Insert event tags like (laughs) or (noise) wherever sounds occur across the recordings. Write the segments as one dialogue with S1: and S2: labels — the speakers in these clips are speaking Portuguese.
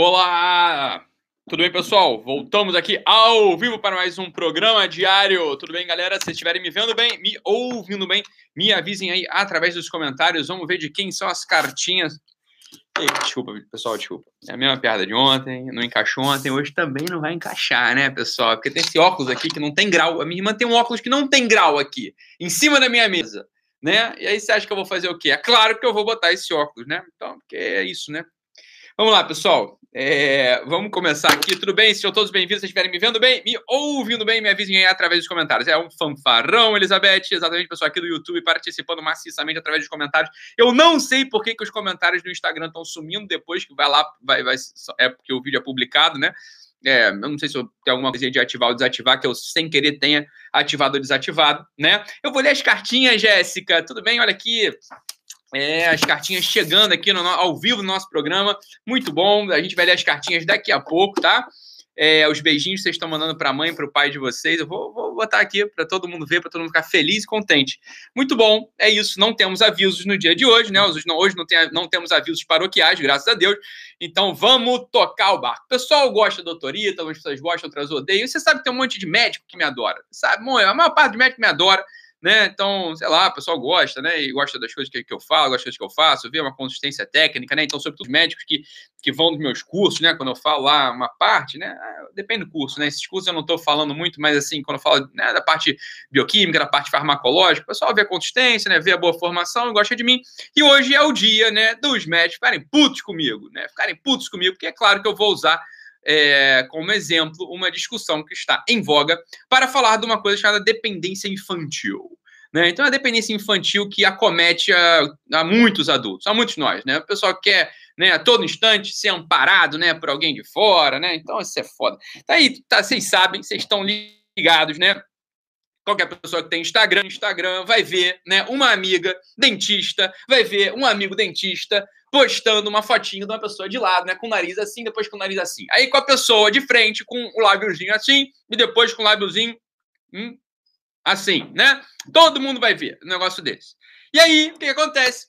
S1: Olá! Tudo bem, pessoal? Voltamos aqui ao vivo para mais um programa diário. Tudo bem, galera? Se estiverem me vendo bem, me ouvindo bem, me avisem aí através dos comentários. Vamos ver de quem são as cartinhas. Ei, desculpa, pessoal, desculpa. É a mesma piada de ontem, não encaixou ontem, hoje também não vai encaixar, né, pessoal? Porque tem esse óculos aqui que não tem grau. A minha irmã tem um óculos que não tem grau aqui, em cima da minha mesa, né? E aí você acha que eu vou fazer o quê? É claro que eu vou botar esse óculos, né? Então, porque é isso, né? Vamos lá, pessoal. É, vamos começar aqui. Tudo bem? Sejam todos bem-vindos. Se estiverem me vendo bem, me ouvindo bem, me avisem aí através dos comentários. É um fanfarrão, Elizabeth. Exatamente, pessoal aqui do YouTube participando maciçamente através dos comentários. Eu não sei por que, que os comentários do Instagram estão sumindo depois que vai lá, vai, vai, é porque o vídeo é publicado, né? É, eu não sei se eu tenho alguma coisa de ativar ou desativar, que eu sem querer tenha ativado ou desativado, né? Eu vou ler as cartinhas, Jéssica. Tudo bem? Olha aqui. É, as cartinhas chegando aqui no, ao vivo no nosso programa. Muito bom. A gente vai ler as cartinhas daqui a pouco, tá? É, os beijinhos que vocês estão mandando para a mãe, para o pai de vocês. Eu vou, vou botar aqui para todo mundo ver, para todo mundo ficar feliz e contente. Muito bom, é isso. Não temos avisos no dia de hoje, né? Hoje não, hoje não, tem, não temos avisos paroquiais, graças a Deus. Então vamos tocar o barco. O pessoal gosta da doutorita, algumas pessoas gostam, outras odeiam. Você sabe que tem um monte de médico que me adora. Sabe? A maior parte de médico me adora né? Então, sei lá, o pessoal gosta, né? E gosta das coisas que, que eu falo, gosta das coisas que eu faço, vê uma consistência técnica, né? Então, sobretudo os médicos que, que vão dos meus cursos, né? Quando eu falo lá uma parte, né? Ah, depende do curso, né? Esses cursos eu não estou falando muito, mas assim, quando eu falo né, da parte bioquímica, da parte farmacológica, o pessoal vê a consistência, né? Vê a boa formação gosta de mim. E hoje é o dia, né? Dos médicos ficarem putos comigo, né? Ficarem putos comigo, porque é claro que eu vou usar é, como exemplo uma discussão que está em voga para falar de uma coisa chamada dependência infantil. Né? Então, é a dependência infantil que acomete a, a muitos adultos, a muitos nós. Né? O pessoal quer né, a todo instante ser amparado né, por alguém de fora. Né? Então, isso é foda. Tá aí, tá, vocês sabem, vocês estão ligados, né? Qualquer pessoa que tem Instagram, Instagram vai ver, né, uma amiga dentista, vai ver um amigo dentista postando uma fotinho de uma pessoa de lado, né, com o nariz assim, depois com o nariz assim. Aí com a pessoa de frente com o lábiozinho assim e depois com o lábiozinho hum, assim, né? Todo mundo vai ver um negócio desse. E aí, o que, acontece?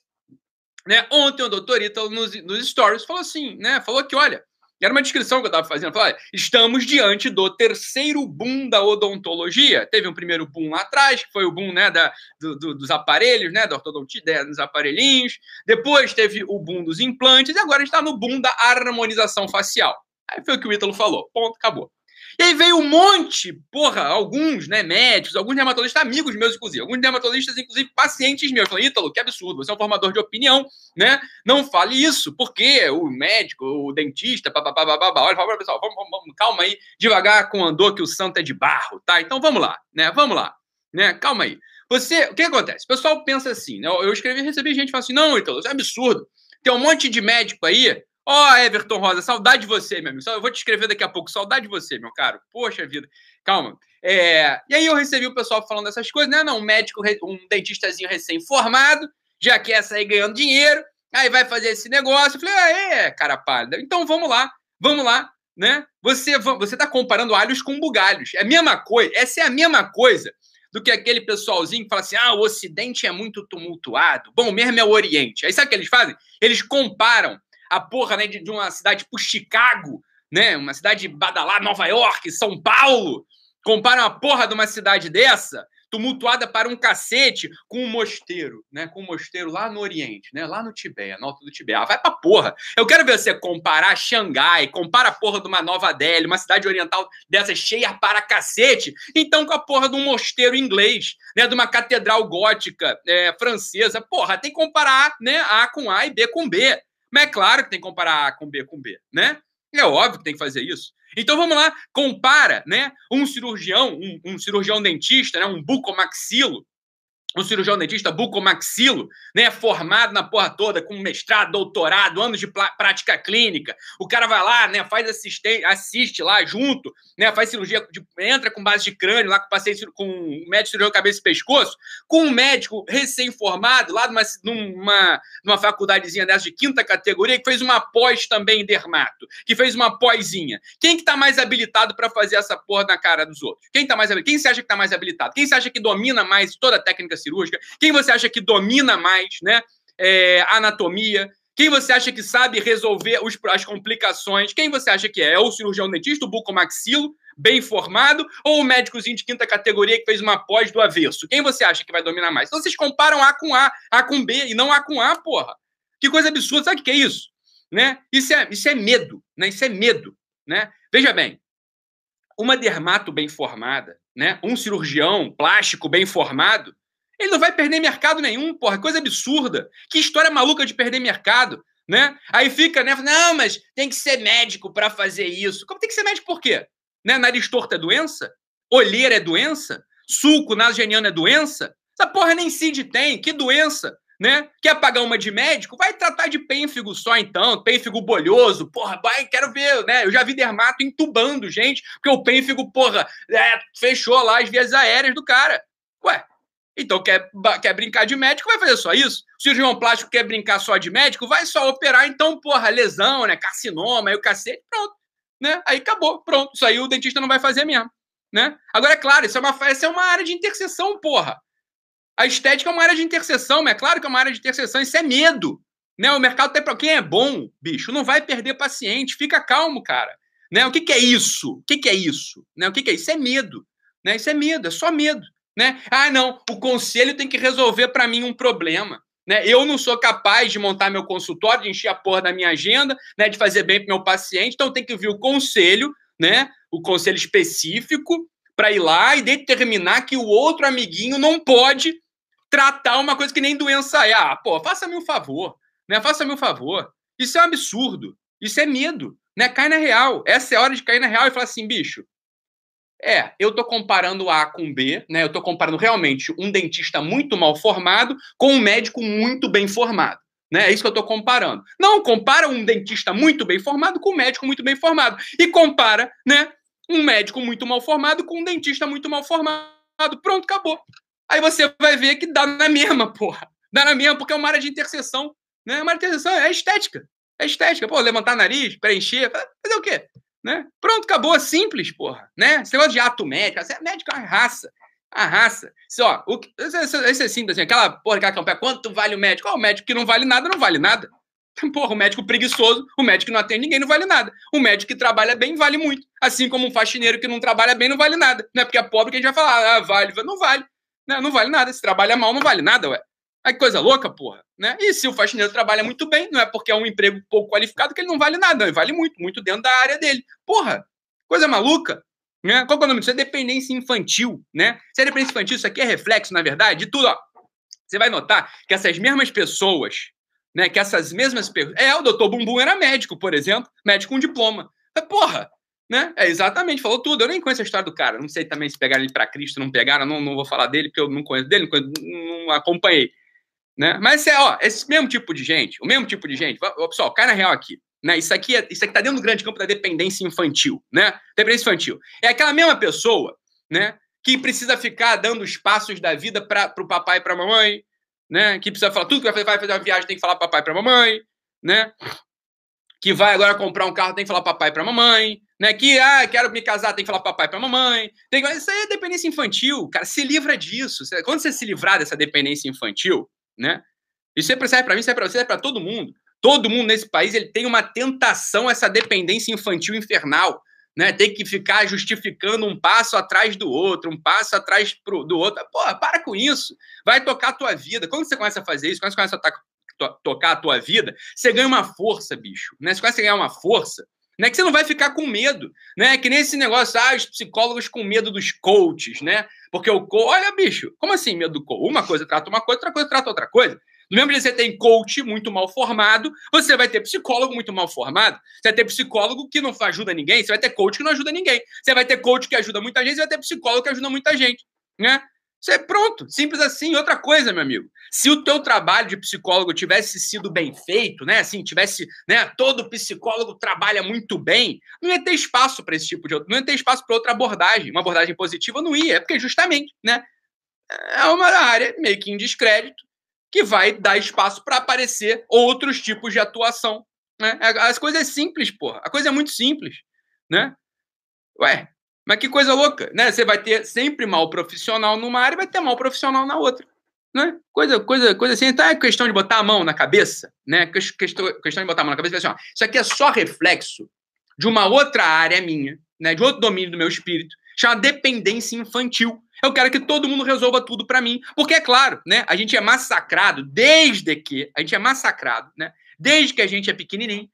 S1: Né? Ontem o doutor Ítalo nos, nos stories falou assim, né? Falou que, olha, era uma descrição que eu estava fazendo. Falei, estamos diante do terceiro boom da odontologia. Teve um primeiro boom lá atrás, que foi o boom né, da, do, do, dos aparelhos, né, da ortodontia, dos aparelhinhos. Depois teve o boom dos implantes. E agora está no boom da harmonização facial. Aí foi o que o Ítalo falou. Ponto, acabou. E aí veio um monte, porra, alguns, né, médicos, alguns dermatologistas, amigos meus, inclusive, alguns dermatologistas, inclusive, pacientes meus. Falei, Ítalo, que absurdo, você é um formador de opinião, né? Não fale isso, porque o médico, o dentista, babá, olha, fala, pessoal, vamos, vamos, calma aí, devagar com andor que o santo é de barro, tá? Então vamos lá, né? Vamos lá, né? Calma aí. Você, o que acontece? O pessoal pensa assim, né? Eu escrevi, recebi gente que fala assim, não, Ítalo, isso é absurdo. Tem um monte de médico aí Ó, oh, Everton Rosa, saudade de você, meu amigo. Eu vou te escrever daqui a pouco. Saudade de você, meu caro. Poxa vida. Calma. É... E aí eu recebi o pessoal falando essas coisas, né? Não, um médico, um dentistazinho recém-formado, já quer sair ganhando dinheiro, aí vai fazer esse negócio. Eu falei, ah, é, cara pálida. Então vamos lá, vamos lá, né? Você, você tá comparando alhos com bugalhos. É a mesma coisa. Essa é a mesma coisa do que aquele pessoalzinho que fala assim: ah, o Ocidente é muito tumultuado. Bom, mesmo é o Oriente. Aí sabe o que eles fazem? Eles comparam a porra né, de, de uma cidade tipo Chicago, né? Uma cidade badalada, Nova York, São Paulo. Compara uma porra de uma cidade dessa, tumultuada para um cacete, com um mosteiro, né? Com um mosteiro lá no Oriente, né? Lá no Tibete, no alto do Tibete. Ah, vai pra porra. Eu quero ver você comparar Xangai, compara a porra de uma Nova Delhi, uma cidade oriental dessa cheia para cacete, então com a porra de um mosteiro inglês, né? De uma catedral gótica é, francesa. Porra, tem que comparar, né? A com A e B com B. Mas é claro que tem que comparar A com B com B, né? É óbvio que tem que fazer isso. Então vamos lá, compara, né? Um cirurgião, um, um cirurgião dentista, né? Um bucomaxilo, um cirurgião dentista bucomaxilo, né, formado na porra toda, com mestrado, doutorado, anos de prática clínica. O cara vai lá, né, faz assistente, assiste lá junto, né, faz cirurgia, de, entra com base de crânio lá com paciente, com um médico cirurgião cabeça e pescoço, com um médico recém-formado lá numa, numa, numa faculdadezinha dessa de quinta categoria, que fez uma pós também em dermato, que fez uma pósinha. Quem que tá mais habilitado para fazer essa porra na cara dos outros? Quem tá mais Quem você acha que tá mais habilitado? Quem você acha que domina mais toda a técnica cirúrgica? Quem você acha que domina mais, né? É, anatomia? Quem você acha que sabe resolver os, as complicações? Quem você acha que é? É o cirurgião dentista, o bucomaxilo, bem formado, ou o médicozinho de quinta categoria que fez uma pós do avesso? Quem você acha que vai dominar mais? Então vocês comparam A com A, A com B e não A com A, porra. Que coisa absurda. Sabe o que é isso? Né? Isso, é, isso é medo, né? Isso é medo, né? Veja bem, uma dermato bem formada, né? Um cirurgião plástico bem formado, ele não vai perder mercado nenhum, porra. Coisa absurda. Que história maluca de perder mercado, né? Aí fica, né? Não, mas tem que ser médico para fazer isso. Como tem que ser médico por quê? Né? Nariz torto é doença? Olheira é doença? Suco nasogeniano é doença? Essa porra nem CID tem. Que doença? Né? Quer pagar uma de médico? Vai tratar de pênfigo só então, pênfigo bolhoso, porra, vai, quero ver, né? Eu já vi dermato entubando gente, porque o pênfigo, porra, é, fechou lá as vias aéreas do cara. Ué, então, quer, quer brincar de médico, vai fazer só isso. O cirurgião plástico quer brincar só de médico, vai só operar, então, porra, lesão, né? Carcinoma, aí o cacete, pronto. Né? Aí acabou, pronto. Isso aí o dentista não vai fazer mesmo. Né? Agora, é claro, isso é uma, essa é uma área de interseção, porra. A estética é uma área de interseção, mas é claro que é uma área de interseção, isso é medo. Né? O mercado tem para quem é bom, bicho, não vai perder paciente, fica calmo, cara. Né? O que, que é isso? O que, que é isso? Né? O que, que é isso? Isso é medo. Né? Isso é medo, é só medo né? Ah, não, o conselho tem que resolver para mim um problema. Né? Eu não sou capaz de montar meu consultório, de encher a porra da minha agenda, né? de fazer bem para meu paciente, então tem que vir o conselho, né? o conselho específico, para ir lá e determinar que o outro amiguinho não pode tratar uma coisa que nem doença é. Ah, pô, faça-me um favor, né? Faça-me um favor. Isso é um absurdo. Isso é medo, né? Cai na real. Essa é a hora de cair na real e falar assim, bicho, é, eu estou comparando A com B, né? Eu estou comparando realmente um dentista muito mal formado com um médico muito bem formado. Né? É isso que eu estou comparando. Não, compara um dentista muito bem formado com um médico muito bem formado. E compara, né? Um médico muito mal formado com um dentista muito mal formado. Pronto, acabou. Aí você vai ver que dá na mesma, porra. Dá na mesma, porque é uma área de interseção. Né? Uma área de interseção é estética. É estética. Pô, levantar nariz, preencher, fazer o quê? Né? Pronto, acabou, simples, porra. Né? Esse negócio de ato médico, é médico é uma raça. A raça. Isso, ó, o, esse é simples, assim, aquela porra, aquela campanha, quanto vale o médico? O médico que não vale nada, não vale nada. (laughs) Porra, o médico preguiçoso, o médico que não atende ninguém não vale nada. O médico que trabalha bem vale muito. Assim como um faxineiro que não trabalha bem não vale nada. Não é porque é pobre que a gente vai falar, ah, vale. Não vale. Não, não vale nada. Se trabalha mal, não vale nada, ué. Aí coisa louca, porra. Né? E se o faxineiro trabalha muito bem, não é porque é um emprego pouco qualificado que ele não vale nada. Ele vale muito, muito dentro da área dele. Porra, coisa maluca. Né? Qual é o nome disso? É dependência infantil, né? Se é dependência infantil, isso aqui é reflexo, na verdade, de tudo, ó. Você vai notar que essas mesmas pessoas, né? Que essas mesmas pessoas. É, o doutor Bumbum era médico, por exemplo, médico com diploma. Porra, né? É exatamente, falou tudo. Eu nem conheço a história do cara. Não sei também se pegaram ele para Cristo, não pegaram, não, não vou falar dele, porque eu não conheço dele, não, conheço, não acompanhei. Né? Mas é, ó, esse mesmo tipo de gente, o mesmo tipo de gente, ó, pessoal, cai na real aqui. Né? Isso aqui é, isso aqui tá dentro do grande campo da dependência infantil, né? Dependência infantil. É aquela mesma pessoa, né, que precisa ficar dando os passos da vida para o papai e para a mamãe, né? Que precisa falar tudo que vai fazer, vai fazer uma viagem, tem que falar papai para mamãe, né? Que vai agora comprar um carro, tem que falar papai para mamãe, né? Que ah, quero me casar, tem que falar papai para mamãe. Tem isso aí é dependência infantil, cara. Se livra disso. Quando você se livrar dessa dependência infantil, né? Isso serve para mim, serve para você, serve para todo mundo. Todo mundo nesse país ele tem uma tentação, essa dependência infantil infernal. Né, tem que ficar justificando um passo atrás do outro, um passo atrás pro, do outro. Porra, para com isso. Vai tocar a tua vida. Quando você começa a fazer isso, quando você começa a to tocar a tua vida, você ganha uma força, bicho. Né? Você começa a ganhar uma força né? Que você não vai ficar com medo, né? Que nem esse negócio, ah, os psicólogos com medo dos coaches, né? Porque o coach, olha, bicho, como assim medo do coach? Uma coisa trata uma coisa, outra coisa trata outra coisa. Do mesmo que você tem coach muito mal formado, você vai ter psicólogo muito mal formado. Você vai ter psicólogo que não ajuda ninguém, você vai ter coach que não ajuda ninguém. Você vai ter coach que ajuda muita gente, você vai ter psicólogo que ajuda muita gente, né? Você é pronto, simples assim. Outra coisa, meu amigo, se o teu trabalho de psicólogo tivesse sido bem feito, né, assim, tivesse, né, todo psicólogo trabalha muito bem, não ia ter espaço para esse tipo de, não ia ter espaço para outra abordagem, uma abordagem positiva não ia, é porque justamente, né, é uma área meio que em descrédito que vai dar espaço para aparecer outros tipos de atuação, né? As coisas é simples, porra. A coisa é muito simples, né? Ué, mas que coisa louca, né? Você vai ter sempre mal profissional numa área e vai ter mal profissional na outra. Né? Coisa, coisa, coisa assim. Então é questão de botar a mão na cabeça, né? Questão, questão de botar a mão na cabeça e assim, ó, isso aqui é só reflexo de uma outra área minha, né? De outro domínio do meu espírito, chama dependência infantil. Eu quero que todo mundo resolva tudo para mim, porque é claro, né? A gente é massacrado desde que a gente é massacrado, né? Desde que a gente é pequenininho,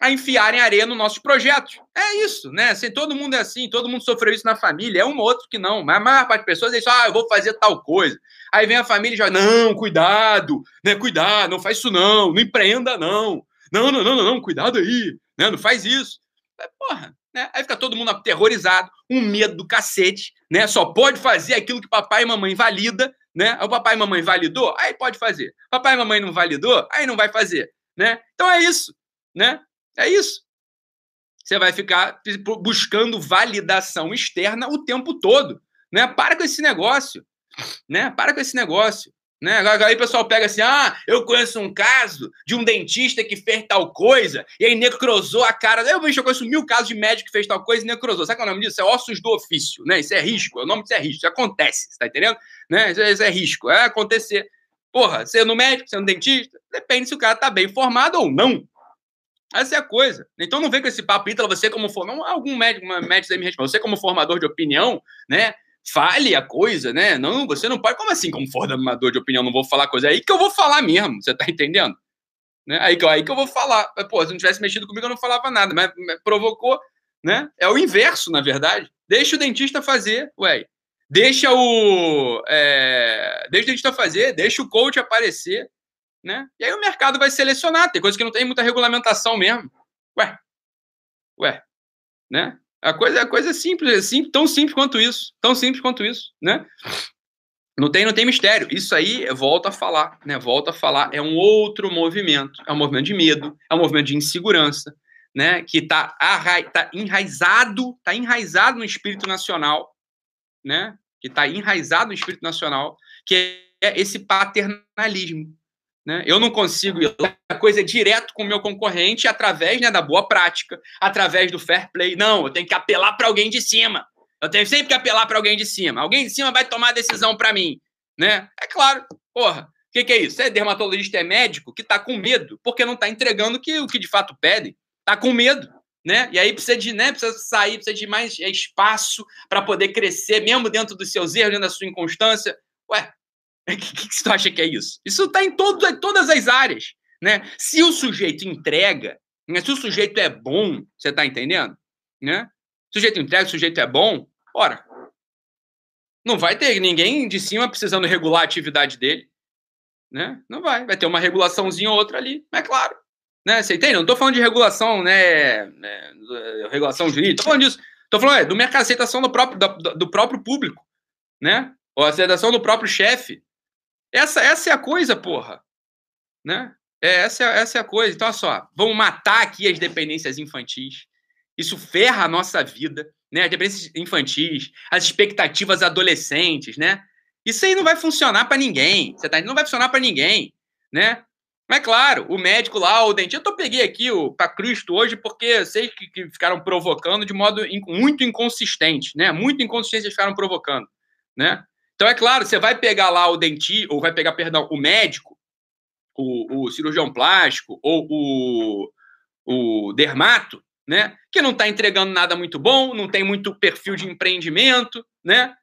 S1: a enfiarem areia no nossos projetos. É isso, né? Assim, todo mundo é assim, todo mundo sofreu isso na família. É um ou outro que não, mas a maior parte das pessoas diz, ah, eu vou fazer tal coisa. Aí vem a família e já, não, cuidado, né? Cuidado, não faz isso não, não empreenda não. Não, não, não, não, não cuidado aí, né? Não faz isso. É, porra, né? Aí fica todo mundo aterrorizado, um medo do cacete, né? Só pode fazer aquilo que papai e mamãe valida, né? O papai e mamãe validou, aí pode fazer. Papai e mamãe não validou, aí não vai fazer, né? Então é isso, né? É isso. Você vai ficar buscando validação externa o tempo todo, né? Para com esse negócio, né? Para com esse negócio. Né? Aí o pessoal pega assim: ah, eu conheço um caso de um dentista que fez tal coisa e aí necrosou a cara. Eu, eu conheço mil casos de médico que fez tal coisa e necrosou. Sabe qual é o nome disso? É ossos do ofício, né? Isso é risco. O nome disso é risco. Isso acontece, você tá entendendo? Né? Isso, é, isso é risco. É acontecer. Porra, sendo médico, sendo dentista, depende se o cara tá bem formado ou não. Essa é a coisa. Então não vem com esse papo, Ítala, você como formador, algum médico, médico aí me responde, você como formador de opinião, né? Fale a coisa, né? Não, você não pode. Como assim, como formador de opinião, não vou falar coisa? É aí que eu vou falar mesmo, você tá entendendo? Né? Aí, que, aí que eu vou falar. Pô, se não tivesse mexido comigo, eu não falava nada, mas, mas provocou, né? É o inverso, na verdade. Deixa o dentista fazer, ué. Deixa o. É, deixa o dentista fazer, deixa o coach aparecer né? E aí o mercado vai selecionar. Tem coisas que não tem muita regulamentação mesmo. Ué, ué, né? A coisa, a coisa é simples, simples, tão simples quanto isso, tão simples quanto isso, né? Não tem, não tem mistério. Isso aí, volta a falar, né? Volta a falar, é um outro movimento, é um movimento de medo, é um movimento de insegurança, né? Que está tá enraizado, tá enraizado no espírito nacional, né? Que está enraizado no espírito nacional, que é esse paternalismo, né? Eu não consigo ir lá, a coisa é direto com o meu concorrente através né, da boa prática, através do fair play. Não, eu tenho que apelar para alguém de cima. Eu tenho sempre que apelar para alguém de cima. Alguém de cima vai tomar a decisão para mim. Né? É claro, porra. O que, que, é isso? Você é dermatologista, é médico que está com medo, porque não está entregando que, o que de fato pedem. Está com medo. Né? E aí precisa de, né, precisa sair, precisa de mais espaço para poder crescer, mesmo dentro dos seus erros, dentro da sua inconstância. Ué, o que, que, você acha que é isso? Isso está em, todas as áreas. Né? Se o sujeito entrega, né? se o sujeito é bom, você está entendendo? Né? O sujeito entrega, o sujeito é bom, ora, não vai ter ninguém de cima precisando regular a atividade dele. Né? Não vai. Vai ter uma regulaçãozinha ou outra ali, é claro. Né? Você entende? Não estou falando de regulação, né? né regulação jurídica, estou falando disso. Estou falando é, do mercado, aceitação do próprio, do, do próprio público, né? Ou aceitação do próprio chefe. Essa, essa é a coisa, porra. Né? É, essa, é, essa é a coisa. Então, olha só, vamos matar aqui as dependências infantis. Isso ferra a nossa vida, né? As dependências infantis, as expectativas adolescentes, né? Isso aí não vai funcionar para ninguém. Você tá? Não vai funcionar para ninguém, né? Mas claro, o médico lá, o dentista, eu peguei aqui o para Cristo hoje porque sei que, que, ficaram provocando de modo in, muito inconsistente, né? Muito inconsistente eles ficaram provocando, né? Então, é claro, você vai pegar lá o dentista, ou vai pegar, perdão, o médico, o, o cirurgião plástico, ou o, o dermato, né? Que não está entregando nada muito bom, não tem muito perfil de empreendimento, né?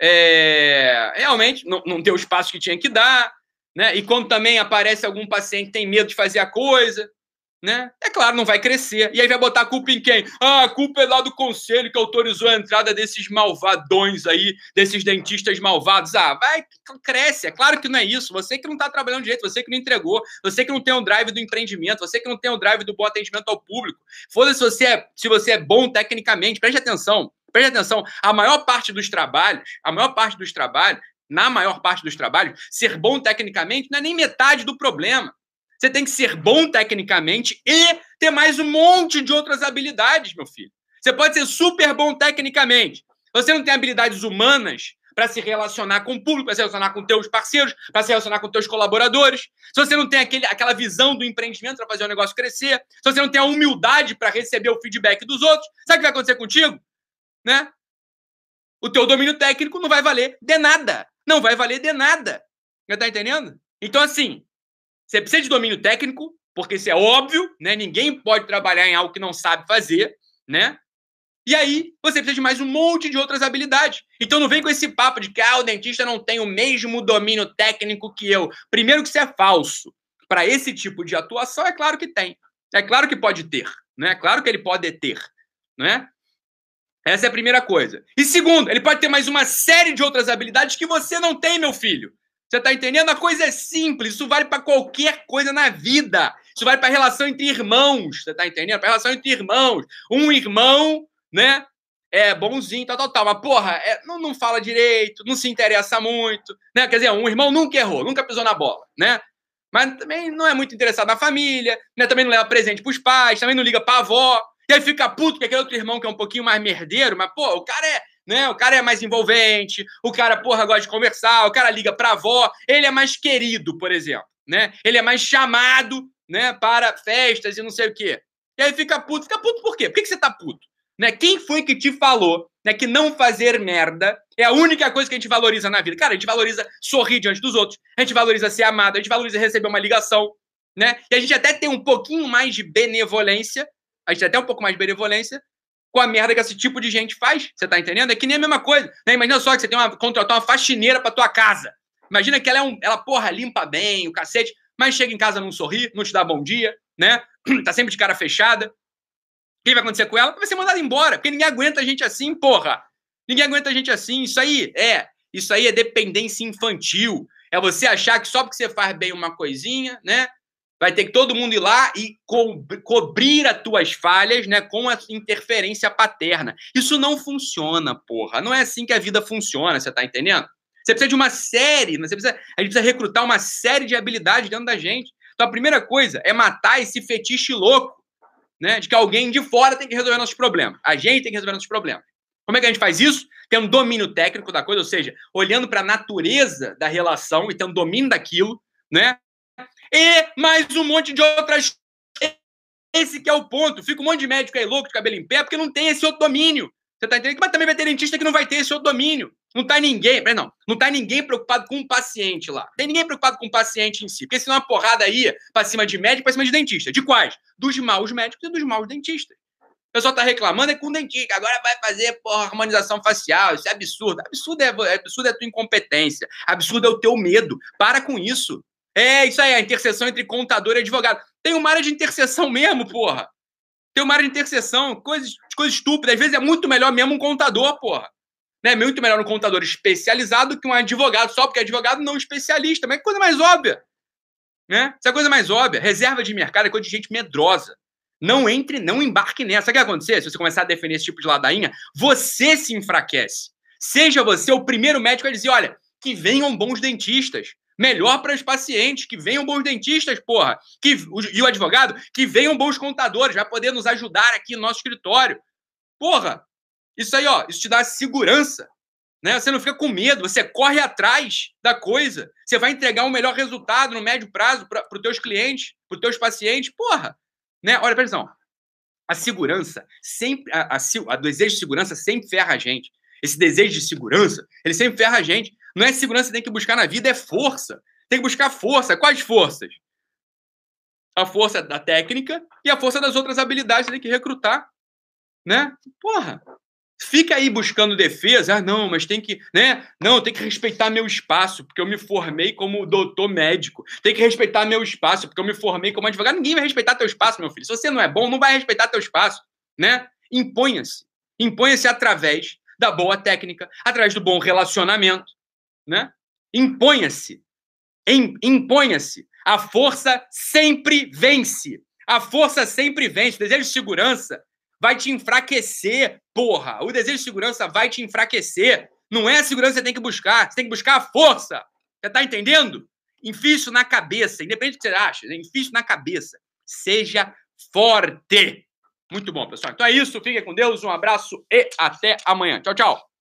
S1: É, realmente não, não deu o espaço que tinha que dar, né? E quando também aparece algum paciente que tem medo de fazer a coisa, né? É claro, não vai crescer. E aí vai botar a culpa em quem? Ah, a culpa é lá do conselho que autorizou a entrada desses malvadões aí, desses dentistas malvados. Ah, vai, cresce. É claro que não é isso. Você que não está trabalhando direito, você que não entregou, você que não tem o drive do empreendimento, você que não tem o drive do bom atendimento ao público. Foda-se se você é, se você é bom tecnicamente, preste atenção. Preste atenção. A maior parte dos trabalhos, a maior parte dos trabalhos, na maior parte dos trabalhos, ser bom tecnicamente não é nem metade do problema. Você tem que ser bom tecnicamente e ter mais um monte de outras habilidades, meu filho. Você pode ser super bom tecnicamente. Você não tem habilidades humanas para se relacionar com o público, para se relacionar com teus parceiros, para se relacionar com teus colaboradores. Se você não tem aquele, aquela visão do empreendimento para fazer o negócio crescer, se você não tem a humildade para receber o feedback dos outros, sabe o que vai acontecer contigo? Né? O teu domínio técnico não vai valer de nada. Não vai valer de nada. Já tá entendendo? Então, assim, você precisa de domínio técnico, porque isso é óbvio, né? Ninguém pode trabalhar em algo que não sabe fazer, né? E aí, você precisa de mais um monte de outras habilidades. Então não vem com esse papo de que ah, o dentista não tem o mesmo domínio técnico que eu. Primeiro que isso é falso. Para esse tipo de atuação, é claro que tem. É claro que pode ter. Né? É claro que ele pode ter. Né? Essa é a primeira coisa. E segundo, ele pode ter mais uma série de outras habilidades que você não tem, meu filho. Você está entendendo? A coisa é simples. Isso vale para qualquer coisa na vida. Isso vale para relação entre irmãos. Você está entendendo? Para relação entre irmãos. Um irmão né? É bonzinho, tal, tal, tal. Mas, porra, é, não, não fala direito, não se interessa muito, né? Quer dizer, um irmão nunca errou, nunca pisou na bola, né? Mas também não é muito interessado na família, né? Também não leva presente pros pais, também não liga pra avó. E aí fica puto que aquele outro irmão que é um pouquinho mais merdeiro, mas, pô, o cara é, né? O cara é mais envolvente, o cara, porra, gosta de conversar, o cara liga pra avó, ele é mais querido, por exemplo, né? Ele é mais chamado, né, para festas e não sei o quê. E aí fica puto. Fica puto por quê? Por que, que você tá puto? Né? Quem foi que te falou né, que não fazer merda é a única coisa que a gente valoriza na vida? Cara, a gente valoriza sorrir diante dos outros, a gente valoriza ser amado, a gente valoriza receber uma ligação, né? E a gente até tem um pouquinho mais de benevolência, a gente até um pouco mais de benevolência com a merda que esse tipo de gente faz. Você tá entendendo? É que nem a mesma coisa. Né? Imagina só que você tem uma contratar uma faxineira para tua casa. Imagina que ela é um, ela porra limpa bem, o cacete, mas chega em casa não sorri, não te dá bom dia, né? (clears throat) Tá sempre de cara fechada. O que vai acontecer com ela? Vai ser mandada embora, porque ninguém aguenta a gente assim, porra. Ninguém aguenta a gente assim. Isso aí é, isso aí é dependência infantil. É você achar que só porque você faz bem uma coisinha, né? Vai ter que todo mundo ir lá e co cobrir as tuas falhas, né, com a interferência paterna. Isso não funciona, porra. Não é assim que a vida funciona, você tá entendendo? Você precisa de uma série, você precisa, a gente precisa recrutar uma série de habilidades dentro da gente. Então a primeira coisa é matar esse fetiche louco né, de que alguém de fora tem que resolver nossos problemas. A gente tem que resolver nossos problemas. Como é que a gente faz isso? Tendo domínio técnico da coisa, ou seja, olhando para a natureza da relação e tendo domínio daquilo, né? E mais um monte de outras. Esse que é o ponto. Fica um monte de médico aí louco de cabelo em pé porque não tem esse outro domínio. Você tá entendendo? Mas também vai ter dentista que não vai ter esse outro domínio. Não tá ninguém, não, não tá ninguém preocupado com o paciente lá. Tem ninguém preocupado com o paciente em si. Porque senão a porrada aí pra cima de médico, pra cima de dentista. De quais? Dos maus médicos e dos maus dentistas. O pessoal tá reclamando é com o dentista, agora vai fazer porra, harmonização facial, isso é absurdo. Absurdo é, absurdo é a tua incompetência, absurdo é o teu medo. Para com isso. É isso aí, a interseção entre contador e advogado. Tem uma área de interseção mesmo, porra. Tem uma área de interseção, coisas, coisas estúpidas. Às vezes é muito melhor mesmo um contador, porra né, muito melhor um contador especializado que um advogado, só porque é advogado não especialista. Mas é coisa mais óbvia. Né? Essa é coisa mais óbvia. Reserva de mercado é coisa de gente medrosa. Não entre, não embarque nessa. Sabe o que vai acontecer? Se você começar a defender esse tipo de ladainha, você se enfraquece. Seja você o primeiro médico a dizer: olha, que venham bons dentistas. Melhor para os pacientes, que venham bons dentistas, porra. Que, e o advogado, que venham bons contadores, vai poder nos ajudar aqui no nosso escritório. Porra, isso aí, ó, isso te dá segurança. Né? Você não fica com medo, você corre atrás da coisa. Você vai entregar um melhor resultado no médio prazo para os teus clientes, para os teus pacientes. Porra! Né? Olha, atenção. A segurança sempre. A, a, a desejo de segurança sempre ferra a gente. Esse desejo de segurança, ele sempre ferra a gente. Não é segurança que tem que buscar na vida, é força. Tem que buscar força. Quais forças? A força da técnica e a força das outras habilidades que tem que recrutar. Né? Porra! Fica aí buscando defesa, ah, não, mas tem que, né? Não, tem que respeitar meu espaço, porque eu me formei como doutor médico. Tem que respeitar meu espaço, porque eu me formei como advogado. Ninguém vai respeitar teu espaço, meu filho. Se você não é bom, não vai respeitar teu espaço, né? Imponha-se. Imponha-se através da boa técnica, através do bom relacionamento, né? Imponha-se. Imponha-se. A força sempre vence. A força sempre vence. O desejo de segurança vai te enfraquecer, porra. O desejo de segurança vai te enfraquecer. Não é a segurança que você tem que buscar, você tem que buscar a força. Você tá entendendo? Enfie isso na cabeça, independente do que você acha, né? enfie isso na cabeça. Seja forte. Muito bom, pessoal. Então é isso, fiquem com Deus, um abraço e até amanhã. Tchau, tchau.